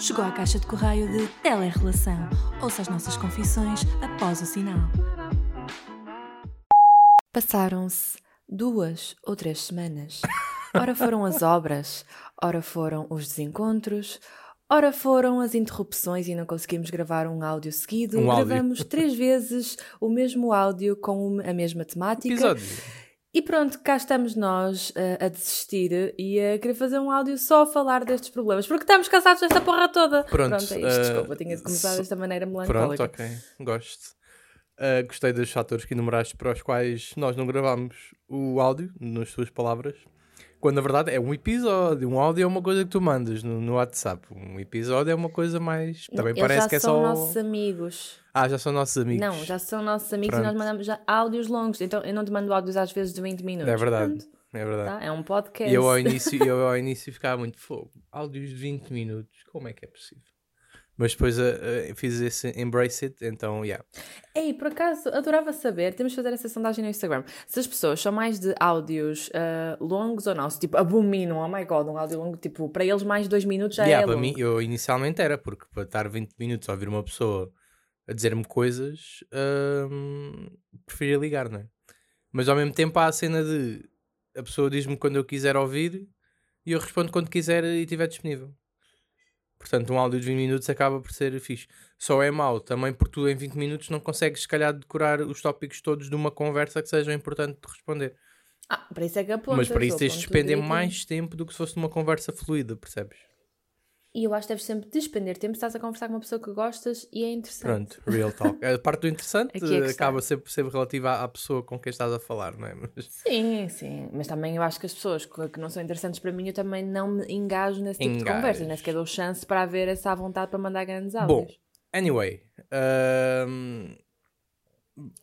Chegou à caixa de correio de Telerrelação. Ouça as nossas confissões após o sinal. Passaram-se duas ou três semanas. Ora foram as obras, ora foram os desencontros, ora foram as interrupções e não conseguimos gravar um áudio seguido. Um áudio. Gravamos três vezes o mesmo áudio com a mesma temática. Episódio. E pronto, cá estamos nós eh, a desistir e a querer fazer um áudio só a falar destes problemas, porque estamos cansados desta porra toda. Pronto, é isto, eh, desculpa, tinha de começar so- desta maneira Pronto, melancólica. ok. Gosto. Uh, gostei dos fatores que enumeraste para os quais nós não gravámos o áudio, nas tuas palavras. Quando na verdade é um episódio. Um áudio é uma coisa que tu mandas no, no WhatsApp. Um episódio é uma coisa mais. Também Eles parece já que é são só. nossos amigos. Ah, já são nossos amigos. Não, já são nossos amigos e Pronto. nós mandamos já áudios longos. Então eu não te mando áudios às vezes de 20 minutos. É verdade. Pronto, É verdade. tá? É um podcast. E eu ao, início, eu ao início ficava muito fogo. Áudios de 20 minutos. Como é que é possível? Mas depois uh, uh, fiz esse embrace it, então, yeah. Ei, por acaso, adorava saber, temos de fazer essa sondagem no Instagram, se as pessoas são mais de áudios ah, longos ou não, se tipo abominam, oh my god, um áudio longo, tipo, para eles mais de dois minutos já Yeah, é para longo. mim, eu inicialmente era, porque para estar 20 minutos a ouvir uma pessoa a dizer-me coisas, hum, preferia ligar, não é? Mas ao mesmo tempo há a cena de a pessoa diz-me quando eu quiser ouvir e eu respondo quando quiser e estiver disponível. Portanto, um áudio de 20 minutos acaba por ser fixe. Só é mau também porque tu em 20 minutos não consegues, se calhar, decorar os tópicos todos de uma conversa que seja importante de responder. Ah, para isso é que apontas. Mas para isso tens de despender mais tempo do que se fosse uma conversa fluida, percebes? E eu acho que deves sempre despender tempo se estás a conversar com uma pessoa que gostas e é interessante. Pronto, real talk. A parte do interessante é acaba sempre ser relativa à pessoa com quem estás a falar, não é? Mas, Sim, sim. Mas também eu acho que as pessoas que não são interessantes para mim, eu também não me engajo nesse tipo de Engajas. conversas. Nem sequer dou chance para haver essa vontade para mandar grandes Bom, áudios. anyway. ahm,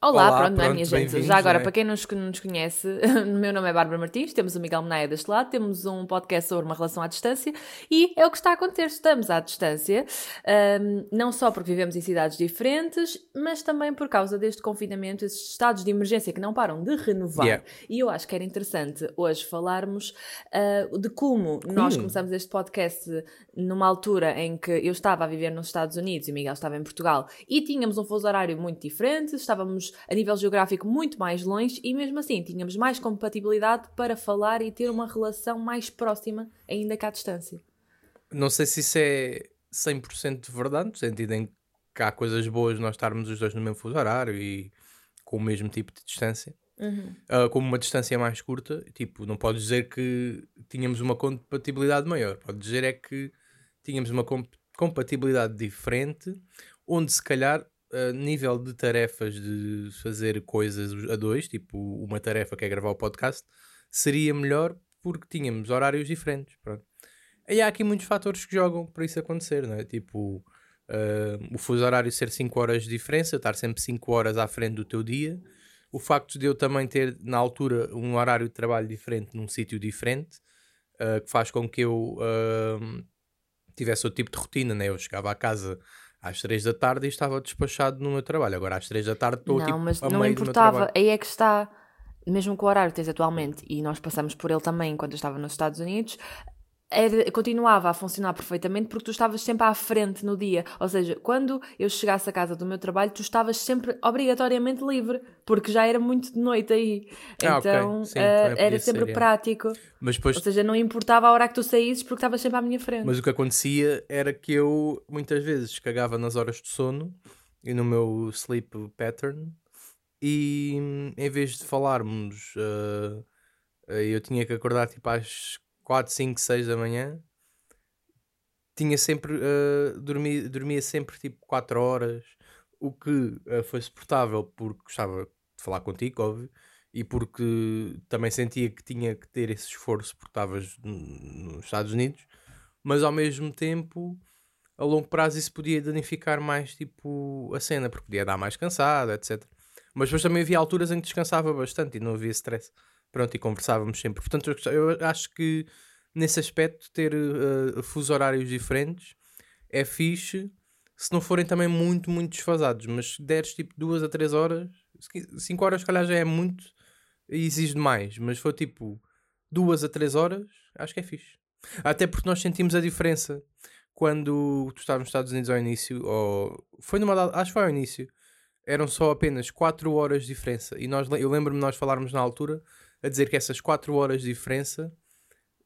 Olá, Olá, pronto, não é, pronto, minha gente? Já agora, é? para quem não nos, conhece, o meu nome é Bárbara Martins, temos o Miguel Menaia deste lado, temos um podcast sobre uma relação à distância e é o que está a acontecer. Estamos à distância, ahm, não só porque vivemos em cidades diferentes, mas também por causa deste confinamento, esses estados de emergência que não param de renovar. Yeah. E eu acho que era interessante hoje falarmos ah, de como nós Hum. começamos este podcast numa altura em que eu estava a viver nos Estados Unidos e o Miguel estava em Portugal e tínhamos um fuso horário muito diferente, estávamos a nível geográfico muito mais longe e mesmo assim tínhamos mais compatibilidade para falar e ter uma relação mais próxima, ainda que à distância. não sei se isso é 100% verdade, no sentido em que há coisas boas nós estarmos os dois no mesmo fuso horário e com o mesmo tipo de distância. Ah, como uma distância mais curta, tipo, não podes dizer que tínhamos uma compatibilidade maior, pode dizer é que tínhamos uma com- compatibilidade diferente, onde se calhar a nível de tarefas de fazer coisas a dois, tipo uma tarefa que é gravar o podcast, seria melhor porque tínhamos horários diferentes. Pronto. E há aqui muitos fatores que jogam para isso acontecer, não é? Tipo, ah, o fuso horário ser 5 horas de diferença, estar sempre 5 horas à frente do teu dia, o facto de eu também ter na altura um horário de trabalho diferente num sítio diferente, ah, que faz com que eu ah, tivesse outro tipo de rotina, né? Eu chegava à casa às 3 da tarde e estava despachado no meu trabalho. Agora às 3 da tarde estou não, tipo, mas a não meio importava, aí é que está, mesmo com o horário que tens atualmente, e nós passamos por ele também quando eu estava nos Estados Unidos, era- continuava a funcionar perfeitamente porque tu estavas sempre à frente no dia. Ou seja, quando eu chegasse à casa do meu trabalho, tu estavas sempre obrigatoriamente livre, porque já era muito de noite aí. Ah. Então Sim, eh, também podia era sempre ser, é. prático. Mas depois Ou seja, não importava a hora que tu saísses porque estavas sempre à minha frente. Mas o que acontecia era que eu muitas vezes cagava nas horas de sono e no meu sleep pattern e hum, em vez de falarmos ah, eu tinha que acordar tipo às 4, 5, 6 da manhã tinha sempre ah, dormia, dormia sempre tipo 4 horas o que ah, foi suportável porque gostava de falar contigo, óbvio e porque também sentia que tinha que ter esse esforço porque estavas nos Estados Unidos mas ao mesmo tempo a longo prazo isso podia danificar mais tipo a cena, porque podia dar mais cansado, etc. Mas depois também havia alturas em que descansava bastante e não havia stress. Pronto, e conversávamos sempre. Portanto, eu acho que nesse aspecto ter uh, fuso horários diferentes é fixe se não forem também muito, muito desfasados. Mas se deres tipo duas a três horas, 5 horas calhar já é muito e exige demais. Mas for tipo duas a três horas, acho que é fixe. Até porque nós sentimos a diferença quando tu estavas nos Estados Unidos ao início, ou foi numa acho que foi ao início, eram só apenas 4 horas de diferença. E nós, eu lembro-me nós falarmos na altura a dizer que essas 4 horas de diferença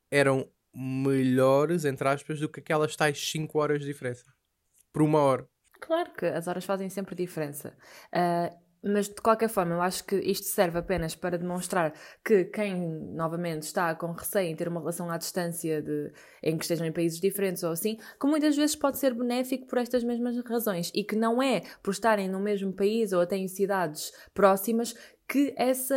eram melhores, entre aspas, do que aquelas tais 5 horas de diferença. Por uma hora. Claro que as horas fazem sempre diferença. Uh, mas de qualquer forma, eu acho que isto serve apenas para demonstrar que quem, novamente, está com receio em ter uma relação à distância de, em que estejam em países diferentes ou assim, que muitas vezes pode ser benéfico por estas mesmas razões e que não é por estarem no mesmo país ou até em cidades próximas que essa,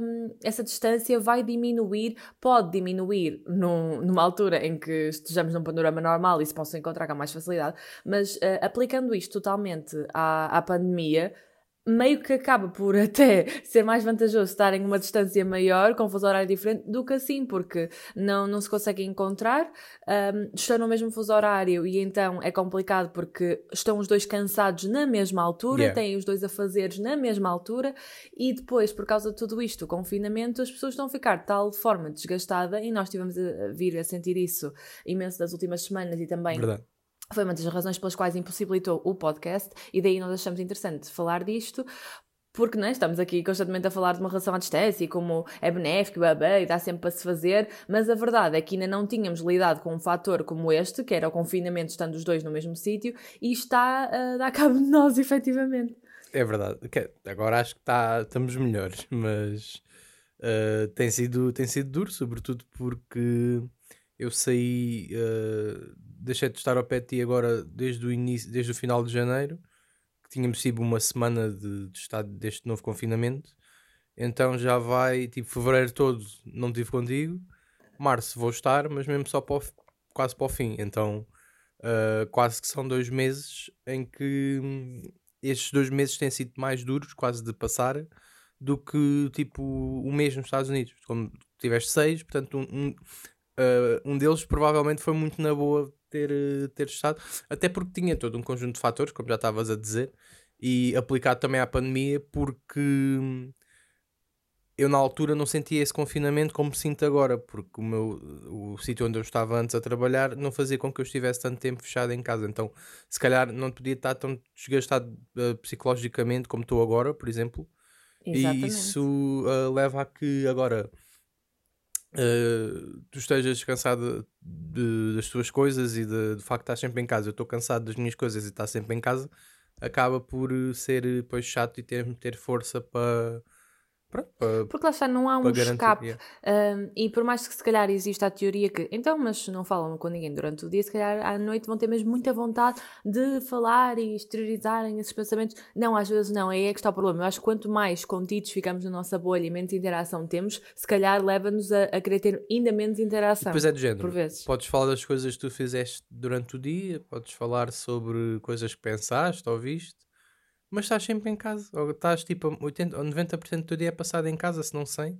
um, essa distância vai diminuir, pode diminuir num, numa altura em que estejamos num panorama normal e se possam encontrar com mais facilidade, mas uh, aplicando isto totalmente à, à pandemia, meio que acaba por até ser mais vantajoso estar em uma distância maior, com fuso horário diferente, do que assim, porque não, não se consegue encontrar, um, estão no mesmo fuso horário e então é complicado porque estão os dois cansados na mesma altura, yeah. têm os dois a fazeres na mesma altura e depois, por causa de tudo isto, o confinamento, as pessoas estão a ficar de tal forma desgastada e nós tivemos a vir a sentir isso imenso das últimas semanas e também. Verdade foi uma das razões pelas quais impossibilitou o podcast e daí nós achamos interessante falar disto porque não é? estamos aqui constantemente a falar de uma relação à distância e como é benéfico babá, e dá sempre para se fazer, mas a verdade é que ainda não tínhamos lidado com um fator como este, que era o confinamento estando os dois no mesmo sítio, e está a dar cabo de nós, efetivamente. É verdade. Agora acho que está, estamos melhores, mas uh, tem, sido, tem sido duro, sobretudo porque eu saí uh, deixei de estar ao pé de ti agora desde o início, desde o final de janeiro, que tínhamos sido uma semana de, de estado deste novo confinamento. Então já vai, tipo, fevereiro todo não estive contigo, março vou estar, mas mesmo só para o, quase para o fim. Então uh, quase que são dois meses em que hum, estes dois meses têm sido mais duros, quase de passar, do que tipo o mês nos Estados Unidos. Como tiveste seis, portanto, um, um, uh, um deles provavelmente foi muito na boa ter, eh, ter estado, até porque tinha todo um conjunto de fatores, como já estavas a dizer, e aplicado também à pandemia, porque hum, eu na altura não sentia esse confinamento como sinto agora, porque o meu o sítio onde eu estava antes a trabalhar não fazia com que eu estivesse tanto tempo fechado em casa, então se calhar não podia estar tão desgastado uh, psicologicamente como estou agora, por exemplo. Exatamente. E isso uh, leva a que agora uh, tu estejas cansado de, das tuas coisas e de, de facto estás sempre em casa. Eu estou cansado das minhas coisas e estar sempre em casa, acaba por ser depois chato e ter, ter força para Pronto, Porque lá está, não há um escape. Um, e por mais que se calhar exista a teoria que, então, mas não falam com ninguém durante o dia, se calhar à noite vão ter mesmo muita vontade de falar e exteriorizarem esses pensamentos. Não, às vezes não, aí é que está o problema. Eu acho que quanto mais contidos ficamos na nossa bolha e menos interação temos, se calhar leva-nos a, a, querer ter ainda menos interação. Pois é, do género. Por vezes. Podes falar das coisas que tu fizeste durante o dia, podes falar sobre coisas que pensaste ou viste mas estás sempre em casa. Ou estás tipo 80 ou 90% do dia é passado em casa, se não 100.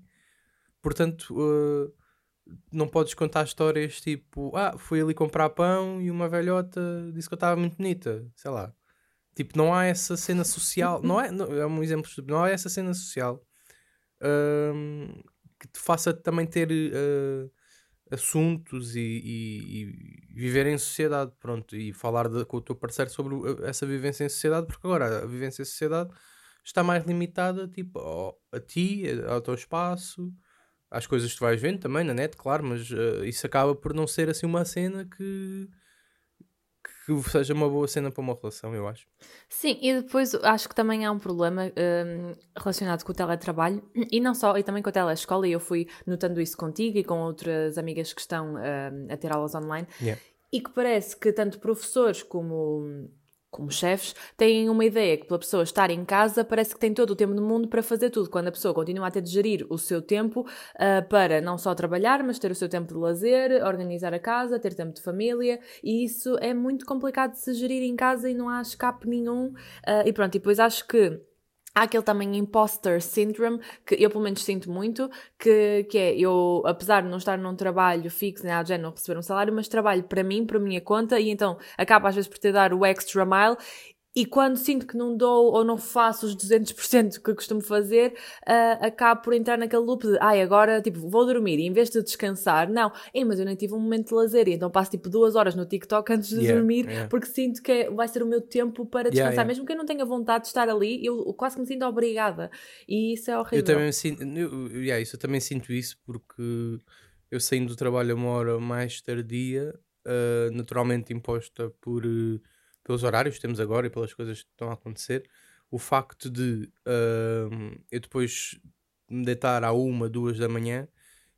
Portanto, uh, não podes contar histórias tipo, ah, fui ali comprar pão e uma velhota disse que eu estava muito bonita. Sei lá. Tipo, não há essa cena social. não é, não, é um exemplo não há essa cena social uh, que te faça também ter. Uh, assuntos e, e, e, viver em sociedade, pronto, e falar de, com o teu parceiro sobre essa vivência em sociedade, porque agora a vivência em sociedade está mais limitada, tipo, ao, a ti, ao teu espaço, às coisas que tu vais vendo também na net, claro, mas uh, isso acaba por não ser assim uma cena que que seja uma boa cena para uma relação, eu acho. Sim, e depois acho que também há um problema um, relacionado com o teletrabalho e não só, e também com a telescola, e eu fui notando isso contigo e com outras amigas que estão um, a ter aulas online, yeah. e que parece que tanto professores como como chefes, têm uma ideia que pela pessoa estar em casa parece que tem todo o tempo do mundo para fazer tudo, quando a pessoa continua a ter de gerir o seu tempo uh, para não só trabalhar, mas ter o seu tempo de lazer, organizar a casa, ter tempo de família, e isso é muito complicado de se gerir em casa e não há escape nenhum. Uh, e pronto, e depois acho que Há aquele também imposter syndrome, que eu pelo menos sinto muito, que, que é eu, apesar de não estar num trabalho fixo, nem né, não receber um salário, mas trabalho para mim, para minha conta, e então acaba às vezes por ter dar o extra mile e quando sinto que não dou ou não faço os 200% que eu costumo fazer, uh, acabo por entrar naquele loop de, ai, agora, tipo, vou dormir e em vez de descansar, não, ei, mas eu nem tive um momento de lazer e então passo tipo duas horas no TikTok antes de Yeah, dormir yeah. porque sinto que é- vai ser o meu tempo para descansar. Yeah. Mesmo que eu não tenha vontade de estar ali, eu quase que me sinto obrigada. E isso é horrível. Eu também sinto, eu, yeah, isso, eu também sinto isso porque eu saindo do trabalho a uma hora mais tardia, ah, naturalmente imposta por, eh, pelos horários que temos agora e pelas coisas que estão a acontecer, o facto de ah, eu depois me deitar à uma, duas da manhã,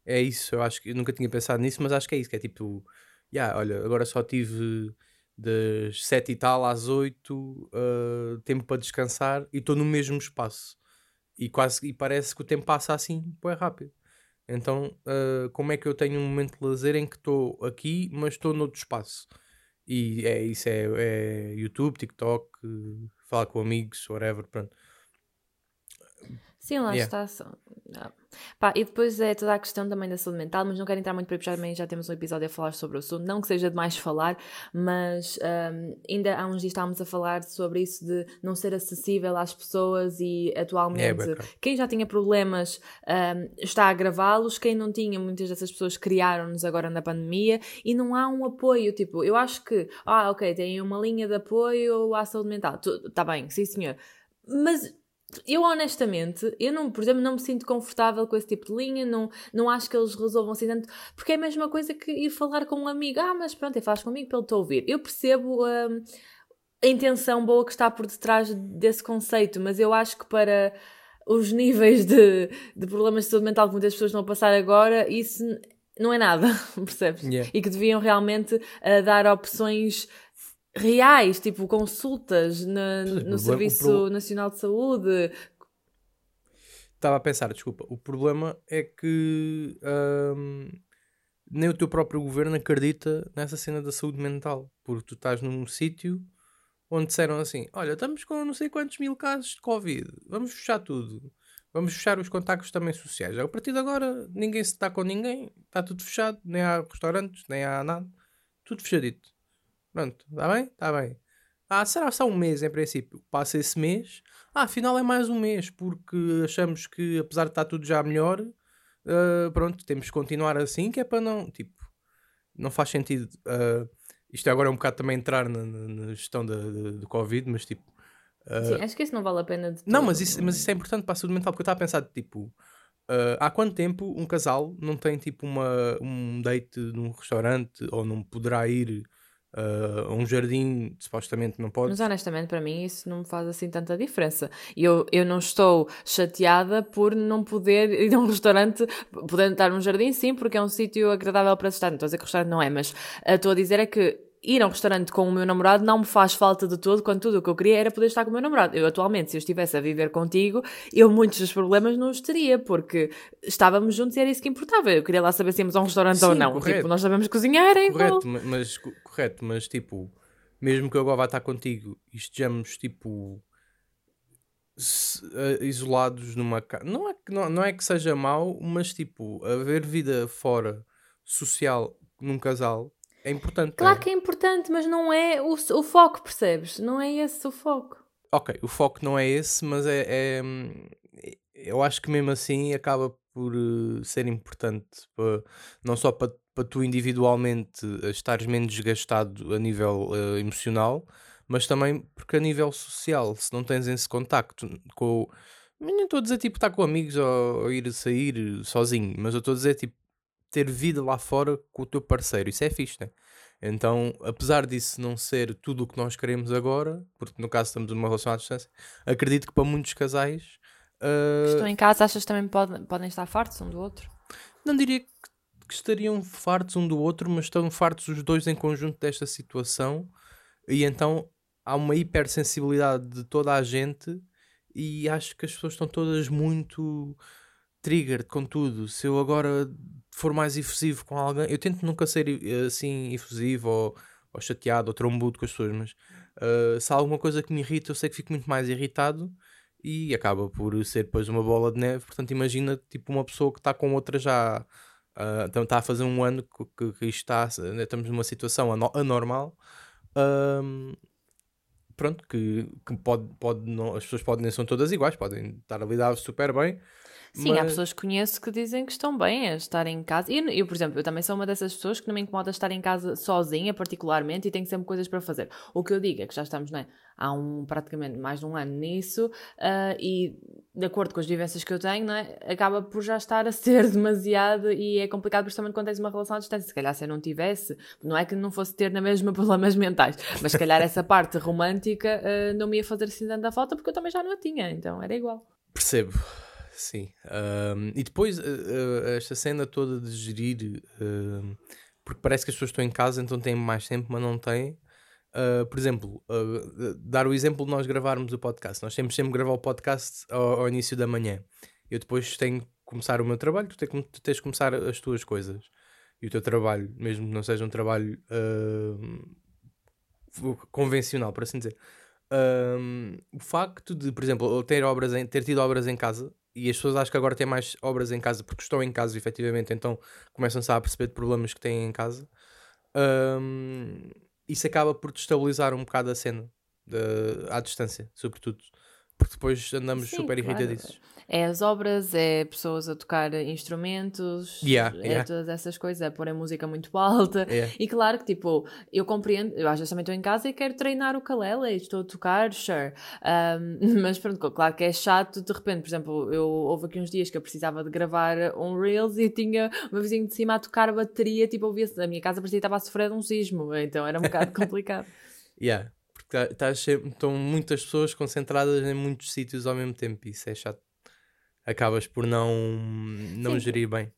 é isso, eu acho que eu nunca tinha pensado nisso, mas acho que é isso, que é tipo, yeah, olha, agora só tive das sete e tal às oito ah, tempo para descansar e estou no mesmo espaço e quase e parece que o tempo passa assim bem rápido. Então, ah, como é que eu tenho um momento de lazer em que estou aqui, mas estou noutro espaço? E é isso, é, é YouTube, TikTok, falar com amigos, whatever, pronto. Sim, lá Yeah. está. Pá, e depois é toda a questão também da saúde mental, mas não quero entrar muito para aí, porque já, também já temos um episódio a falar sobre o assunto. Não que seja demais falar, mas ahm, ainda há uns dias estávamos a falar sobre isso de não ser acessível às pessoas e É, atualmente bacana. quem já tinha problemas ahm, está a agravá-los, quem não tinha, muitas dessas pessoas criaram-nos agora na pandemia e não há um apoio. Tipo, eu acho que, ah, ok, tem uma linha de apoio à saúde mental. Está bem, sim senhor. Mas eu honestamente, eu não, por exemplo, não me sinto confortável com esse tipo de linha, não, não acho que eles resolvam assim tanto, porque é a mesma coisa que ir falar com um amigo. Ah, mas pronto, falas comigo para ele te ouvir. Eu percebo hum, a intenção boa que está por detrás desse conceito, mas eu acho que para os níveis de, de problemas de saúde mental que muitas pessoas estão a passar agora, isso não é nada, percebes? Yeah. E que deviam realmente ah, dar opções reais, tipo consultas na- no problema- Serviço pro- Nacional de Saúde. Estava a pensar, desculpa, o problema é que ahm, nem o teu próprio governo acredita nessa cena da saúde mental, porque tu estás num sítio onde disseram assim: olha, estamos com não sei quantos mil casos de Covid, vamos fechar tudo, vamos fechar os contactos também sociais. A partir de agora, ninguém se está com ninguém, está tudo fechado, nem há restaurantes, nem há nada, tudo fechadito. Pronto, está bem? Está bem. Ah, será só um mês em princípio? Passa esse mês. Ah, afinal é mais um mês, porque achamos que apesar de estar tudo já melhor, ah, pronto, temos que continuar assim, que é para não. Tipo, não faz sentido. ah, isto agora é um bocado também entrar na, na- gestão da, da- do Covid, mas tipo. ah, Sim, acho que isso não vale a pena de não, mas isso, mas isso é importante para a saúde mental, porque eu estava a pensar, tipo, ah, há quanto tempo um casal não tem, tipo, uma, um date num restaurante ou não poderá ir a um jardim, supostamente não pode? Mas honestamente, para mim, isso não me faz assim tanta diferença. Eu, eu não estou chateada por não poder ir a um restaurante, podendo estar num jardim, sim, porque é um sítio agradável para se estar. Não estou a dizer que o restaurante não é, mas ah, estou a dizer é que ir a um restaurante com o meu namorado não me faz falta de todo, quando tudo o que eu queria era poder estar com o meu namorado. Eu, atualmente, se eu estivesse a viver contigo, eu muitos dos problemas não os teria, porque estávamos juntos e era isso que importava. Eu queria lá saber se íamos a um restaurante ou Sim, não. correto. Tipo, nós sabemos cozinhar, é. Correto, ma- mas, co- correto, mas tipo, mesmo que eu agora vá estar contigo e estejamos tipo eh, isolados numa casa, não é, que- não, não é que seja mau, mas tipo, haver vida fora social num casal é importante. Claro não é? que é importante, mas não é o, o foco, percebes? Não é esse o foco. Ok, o foco não é esse, mas é, é, eu acho que mesmo assim acaba por eh, ser importante pa- não só para tu individualmente eh, estares menos desgastado a nível eh, emocional, mas também porque a nível social, se não tens esse contacto com não estou a dizer tipo estar com amigos ou, ou ir sair sozinho, mas eu estou a dizer tipo ter vida lá fora com o teu parceiro, isso é fixe, né? Então, apesar disso não ser tudo o que nós queremos agora, porque no caso estamos numa relação à distância, acredito que para muitos casais ah, Estão em casa, achas que também podem, podem estar fartos um do outro? não diria que, que estariam fartos um do outro, mas estão fartos os dois em conjunto desta situação, e então há uma hipersensibilidade de toda a gente, e acho que as pessoas estão todas muito triggered com tudo. Se eu agora for mais efusivo com alguém, eu tento nunca ser eh, assim efusivo ou, ou chateado ou trombudo com as pessoas, mas ah, se há alguma coisa que me irrita, eu sei que fico muito mais irritado e acaba por ser depois uma bola de neve. Portanto, imagina tipo uma pessoa que está com outra já. ah, então está a fazer um ano que, que, está, estamos numa situação ano- anormal. ahm, pronto, que, que pode, pode não, as pessoas podem, nem são todas iguais, podem estar a lidar super bem. Sim, há mas- pessoas que conheço que dizem que estão bem a estar em casa. E eu, eu, por exemplo, eu também sou uma dessas pessoas que não me incomoda estar em casa sozinha, particularmente, e tenho sempre coisas para fazer. O que eu digo é que já estamos, é? Há um, praticamente mais de um ano nisso, ah, e de acordo com as vivências que eu tenho, é? Acaba por já estar a ser demasiado e é complicado, principalmente quando tens uma relação à distância. Se calhar se eu não tivesse, não é que não fosse ter na mesma problemas mentais, mas se calhar essa parte romântica ah, não me ia fazer assim tanta falta porque eu também já não a tinha, então era igual. Percebo, sim. Ahm, e depois, eh, eh, esta cena toda de gerir, ahm, porque parece que as pessoas estão em casa, então têm mais tempo, mas não têm. Ah, por exemplo, ah, dar o exemplo de nós gravarmos o podcast. Nós temos sempre gravar o podcast ao, ao início da manhã. Eu depois tenho que começar o meu trabalho, tu, te- tu tens que começar as tuas coisas. E o teu trabalho, mesmo que não seja um trabalho convencional, por assim dizer. O facto de, por exemplo, ter, obras em- ter tido obras em casa e as pessoas acham que agora têm mais obras em casa porque estão em casa efetivamente, então começam-se a perceber de problemas que têm em casa. Ahm, isso acaba por destabilizar um bocado a cena de- à distância, sobretudo. Porque depois andamos Sim, super claro. irritadiços. É as obras, é pessoas a tocar instrumentos, Yeah, é yeah. todas essas coisas, é pôr a música muito alta. É. E claro que, tipo, eu compreendo, eu às vezes também estou em casa e quero treinar o calele e estou a tocar, sure. Um, mas pronto, claro que é chato, de repente, por exemplo, eu houve aqui uns dias que eu precisava de gravar um Reels e tinha o meu vizinho de cima a tocar bateria, tipo, ouvia a minha casa parecia que estava a sofrer de um sismo, então era um bocado complicado. Yeah. Porque tá- estás sempre- estão muitas pessoas concentradas em muitos sítios ao mesmo tempo e isso é chato. Acabas por não, não Sim. gerir bem.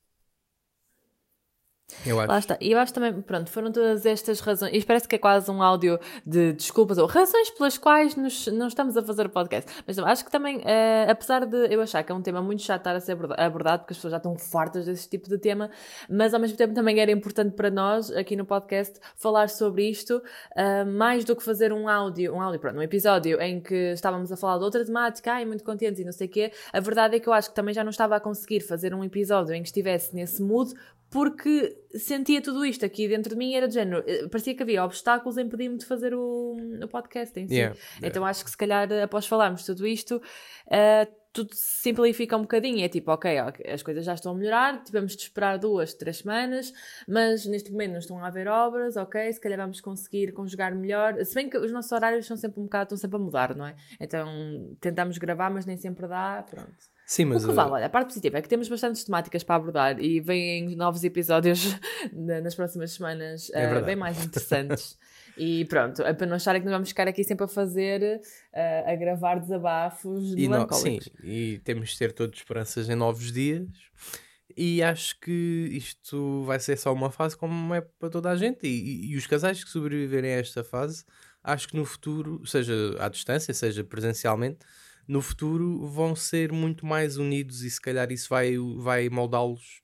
Eu acho. Lá está. E eu acho também, pronto, foram todas estas razões. Isto parece que é quase um áudio de desculpas ou razões pelas quais nos, não estamos a fazer o podcast. Mas acho que também, eh, apesar de eu achar que é um tema muito chato estar a ser aborda- abordado, porque as pessoas já estão fartas desse tipo de tema, mas ao mesmo tempo também era importante para nós, aqui no podcast, falar sobre isto, ah, mais do que fazer um áudio, um áudio, pronto, um episódio em que estávamos a falar de outra temática, ai, muito contentes e não sei o quê. A verdade é que eu acho que também já não estava a conseguir fazer um episódio em que estivesse nesse mood, porque sentia tudo isto aqui dentro de mim e era de género, eh, parecia que havia obstáculos a impedir-me de fazer o, o podcast em si. Yeah, Então acho que se calhar eh, após falarmos tudo isto, eh, tudo se simplifica um bocadinho. É tipo, ok, ok, as coisas já estão a melhorar, tivemos de esperar duas, três semanas, mas neste momento não estão a haver obras, ok, se calhar vamos conseguir conjugar melhor. Se bem que os nossos horários são sempre um bocado, estão sempre a mudar, não é? Então tentamos gravar, mas nem sempre dá, pronto. Sim, mas O que uh, vale, olha, a parte positiva é que temos bastantes temáticas para abordar e vêm novos episódios na- nas próximas semanas É eh, verdade. bem mais interessantes. e pronto, é para não acharem que nós vamos ficar aqui sempre a fazer, eh, a gravar desabafos e, no- sim, melancólicos. e temos de ter todas esperanças em novos dias. E acho que isto vai ser só uma fase como é para toda a gente. E- e os casais que sobreviverem a esta fase, acho que no futuro, seja à distância, seja presencialmente, no futuro vão ser muito mais unidos e se calhar isso vai, vai moldá-los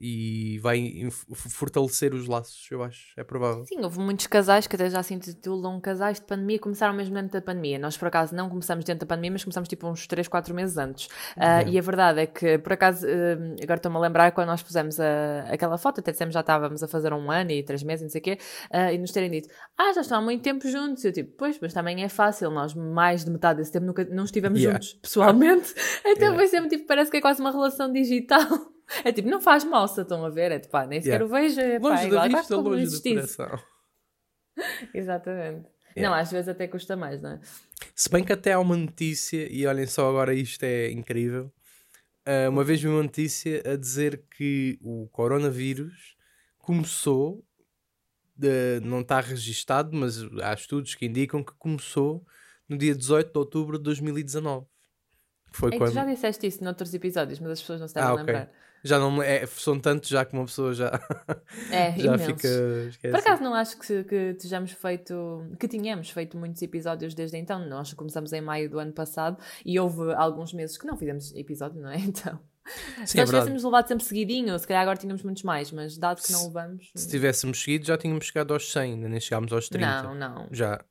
e vai fortalecer os laços, eu acho. É provável. Sim, houve muitos casais que até já se intitulam casais de pandemia, começaram mesmo dentro da pandemia. Nós, por acaso, não começamos dentro da pandemia, mas começamos tipo uns 3, 4 meses antes. Ah, Ok. e a verdade é que, por acaso, ah, agora estou-me a lembrar quando nós pusemos a- aquela foto, até dissemos já estávamos a fazer um ano e três meses, não sei o quê, ah, e nos terem dito, ah, já estão há muito tempo juntos. Eu tipo, pois, mas também é fácil, nós mais de metade desse tempo nunca, não estivemos Yeah. juntos, pessoalmente. Então Yeah. foi sempre tipo, parece que é quase uma relação digital. É tipo, não faz mal se estão a ver, é tipo, pá, nem sequer Yeah. o vejo, é pá, Longe igual, da é quase vista, longe do coração. Exatamente. Yeah. Não, às vezes até custa mais, não é? Se bem que até há uma notícia, e olhem só agora, isto é incrível. Ah, uma vez vi uma notícia a dizer que o coronavírus começou, de- não está registado, mas há estudos que indicam que começou no dia 18 de outubro de 2019. Foi É quando. tu já disseste isso noutros episódios, mas as pessoas não se devem Ah, ok. lembrar. Já não é, são tantos já que uma pessoa já, É, já imensos. fica. Esquece. Por acaso não acho que, que tejamos feito, que tínhamos feito muitos episódios desde então. Nós começamos em maio do ano passado e houve alguns meses que não fizemos episódio, não é? Então, Sim, se é nós verdade. tivéssemos levado sempre seguidinho, se calhar agora tínhamos muitos mais, mas dado que não levamos. Se tivéssemos seguido, já tínhamos chegado aos 100, ainda nem chegámos aos 30. Não, não. Já.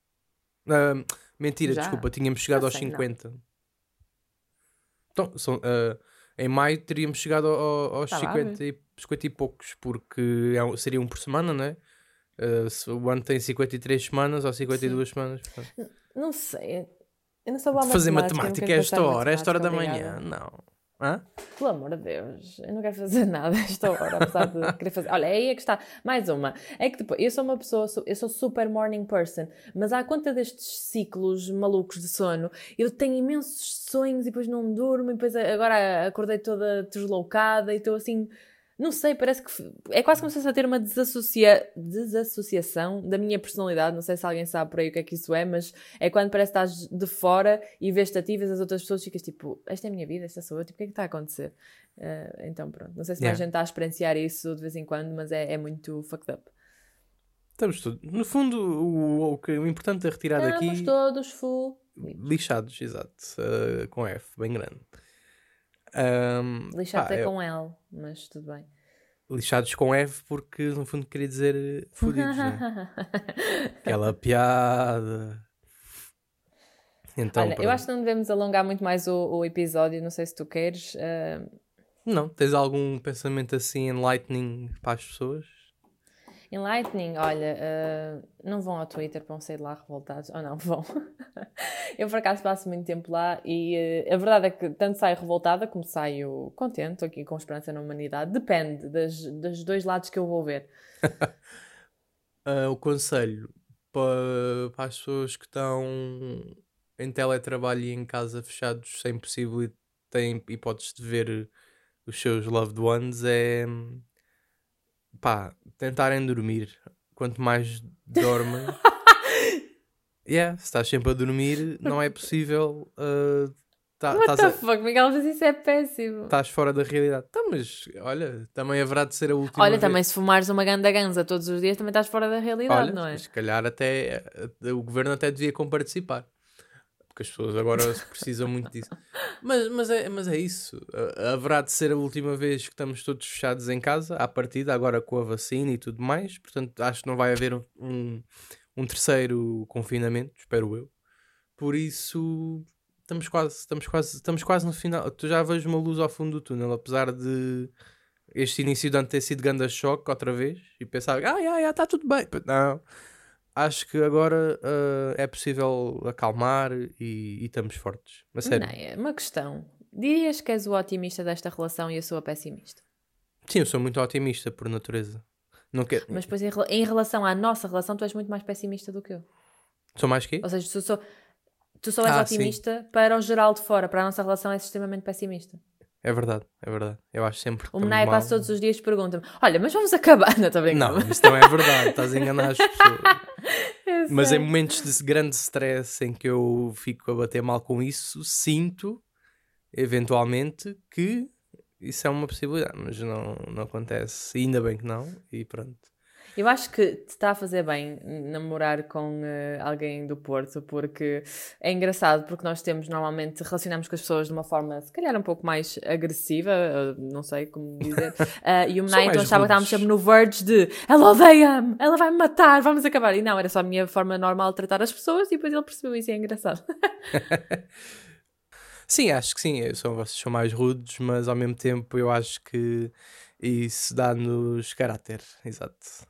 Ah, mentira, Já? desculpa, tínhamos chegado aos sei, não. 50. Então, são, ah, em maio teríamos chegado ao- ao- aos a 50 e, 50 e poucos, porque é seria um por semana, não é? Uh, se o ano tem 53 semanas ou 52 Sim. semanas. Portanto. Não sei. Eu não sou boa fazer matemática, esta hora, esta hora da manhã. Não. Hã? Pelo amor de Deus, eu não quero fazer nada esta hora, apesar de querer fazer. Olha, aí é que está. Mais uma. É que depois, eu sou uma pessoa, eu sou super morning person, mas há conta destes ciclos malucos de sono, eu tenho imensos sonhos e depois não durmo, e depois agora acordei toda deslocada e estou assim não sei, parece que é quase como se fosse a ter uma desassocia... desassociação da minha personalidade. Não sei se alguém sabe por aí o que é que isso é, mas é quando parece que estás de fora e vês-te ativas as outras pessoas e ficas tipo, esta é a minha vida, esta sou eu, tipo, o que é que está a acontecer? Uh, então pronto, não sei se yeah. mais gente está a experienciar isso de vez em quando, mas é, é muito fucked up. Estamos todos. No fundo, o, o, o importante a retirar Estamos daqui. Estamos todos full. Lixados, exato. Uh, com F, bem grande. Um, Lixados é com L, mas tudo bem. Lixados com F porque no fundo queria dizer fodidos, né? Aquela piada. Então, Olha, eu acho que não devemos alongar muito mais o, o episódio, não sei se tu queres. Uh... Não, tens algum pensamento assim enlightening para as pessoas? Enlightening, olha, uh, não vão ao Twitter, vão sair de lá revoltados. Ou não, vão. eu por acaso passo muito tempo lá e uh, a verdade é que tanto saio revoltada como saio contente, aqui com esperança na humanidade. Depende das, dos dois lados que eu vou ver. uh, o conselho para, para as pessoas que estão em teletrabalho e em casa fechados sem possível têm hipóteses de ver os seus loved ones é pá, tentarem dormir. Quanto mais dormem. yeah, se estás sempre a dormir, não é possível. Uh, tá, What the a... fuck, Miguel, mas isso é péssimo. Estás fora da realidade. Tá, mas olha, também haverá de ser a última. Olha, vez. também se fumares uma ganda ganza todos os dias, também estás fora da realidade, olha, não é? Se calhar até eh, o governo até devia comparticipar porque as pessoas agora precisam muito disso. Mas, mas, é, mas é isso. Haverá de ser a última vez que estamos todos fechados em casa, à partida, agora com a vacina e tudo mais. Portanto, acho que não vai haver um, um terceiro confinamento, espero eu. Por isso, estamos quase, estamos quase, estamos quase no final. Tu já vejo uma luz ao fundo do túnel, apesar de este início de ano ter sido grande choque outra vez e pensar, ah, já, já, está tudo bem. Não acho que agora uh, é possível acalmar e, e, estamos fortes. Mas sério. Não, é uma questão. Dirias que és o otimista desta relação e eu sou a pessimista? Sim, eu sou muito otimista por natureza. Não quer... Mas depois em, em, relação à nossa relação, tu és muito mais pessimista do que eu. Sou mais que? Ou seja, tu só, tu só és ah, otimista sim. para o geral de fora, para a nossa relação és extremamente pessimista. É verdade, é verdade. Eu acho sempre. O Menai passa todos os dias pergunta-me: Olha, mas vamos acabar, não estou brincando. Não, isso não é verdade, estás a enganar as pessoas. mas em momentos de grande stress em que eu fico a bater mal com isso, sinto, eventualmente, que isso é uma possibilidade, mas não, não acontece. Ainda bem que não, e pronto. Eu acho que te está a fazer bem namorar com uh, alguém do Porto, porque é engraçado, porque nós temos normalmente relacionamos com as pessoas de uma forma se calhar um pouco mais agressiva, uh, não sei como dizer. Uh, e o Menai então achava que estávamos sempre no verge de ela odeia-me, ela vai me matar, vamos acabar. E não, era só a minha forma normal de tratar as pessoas e depois ele percebeu isso e é engraçado. sim, acho que sim, são, vocês são mais rudes, mas ao mesmo tempo eu acho que isso dá-nos caráter, exato.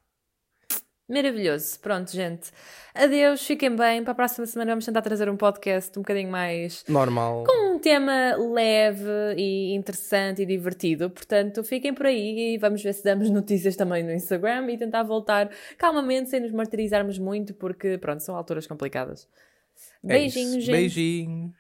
Maravilhoso. Pronto, gente. Adeus, fiquem bem. Para a próxima semana vamos tentar trazer um podcast um bocadinho mais. Normal. Com um tema leve e interessante e divertido. Portanto, fiquem por aí e vamos ver se damos notícias também no Instagram e tentar voltar calmamente, sem nos martirizarmos muito, porque, pronto, são alturas complicadas. É Beijinhos, é gente. Beijinhos.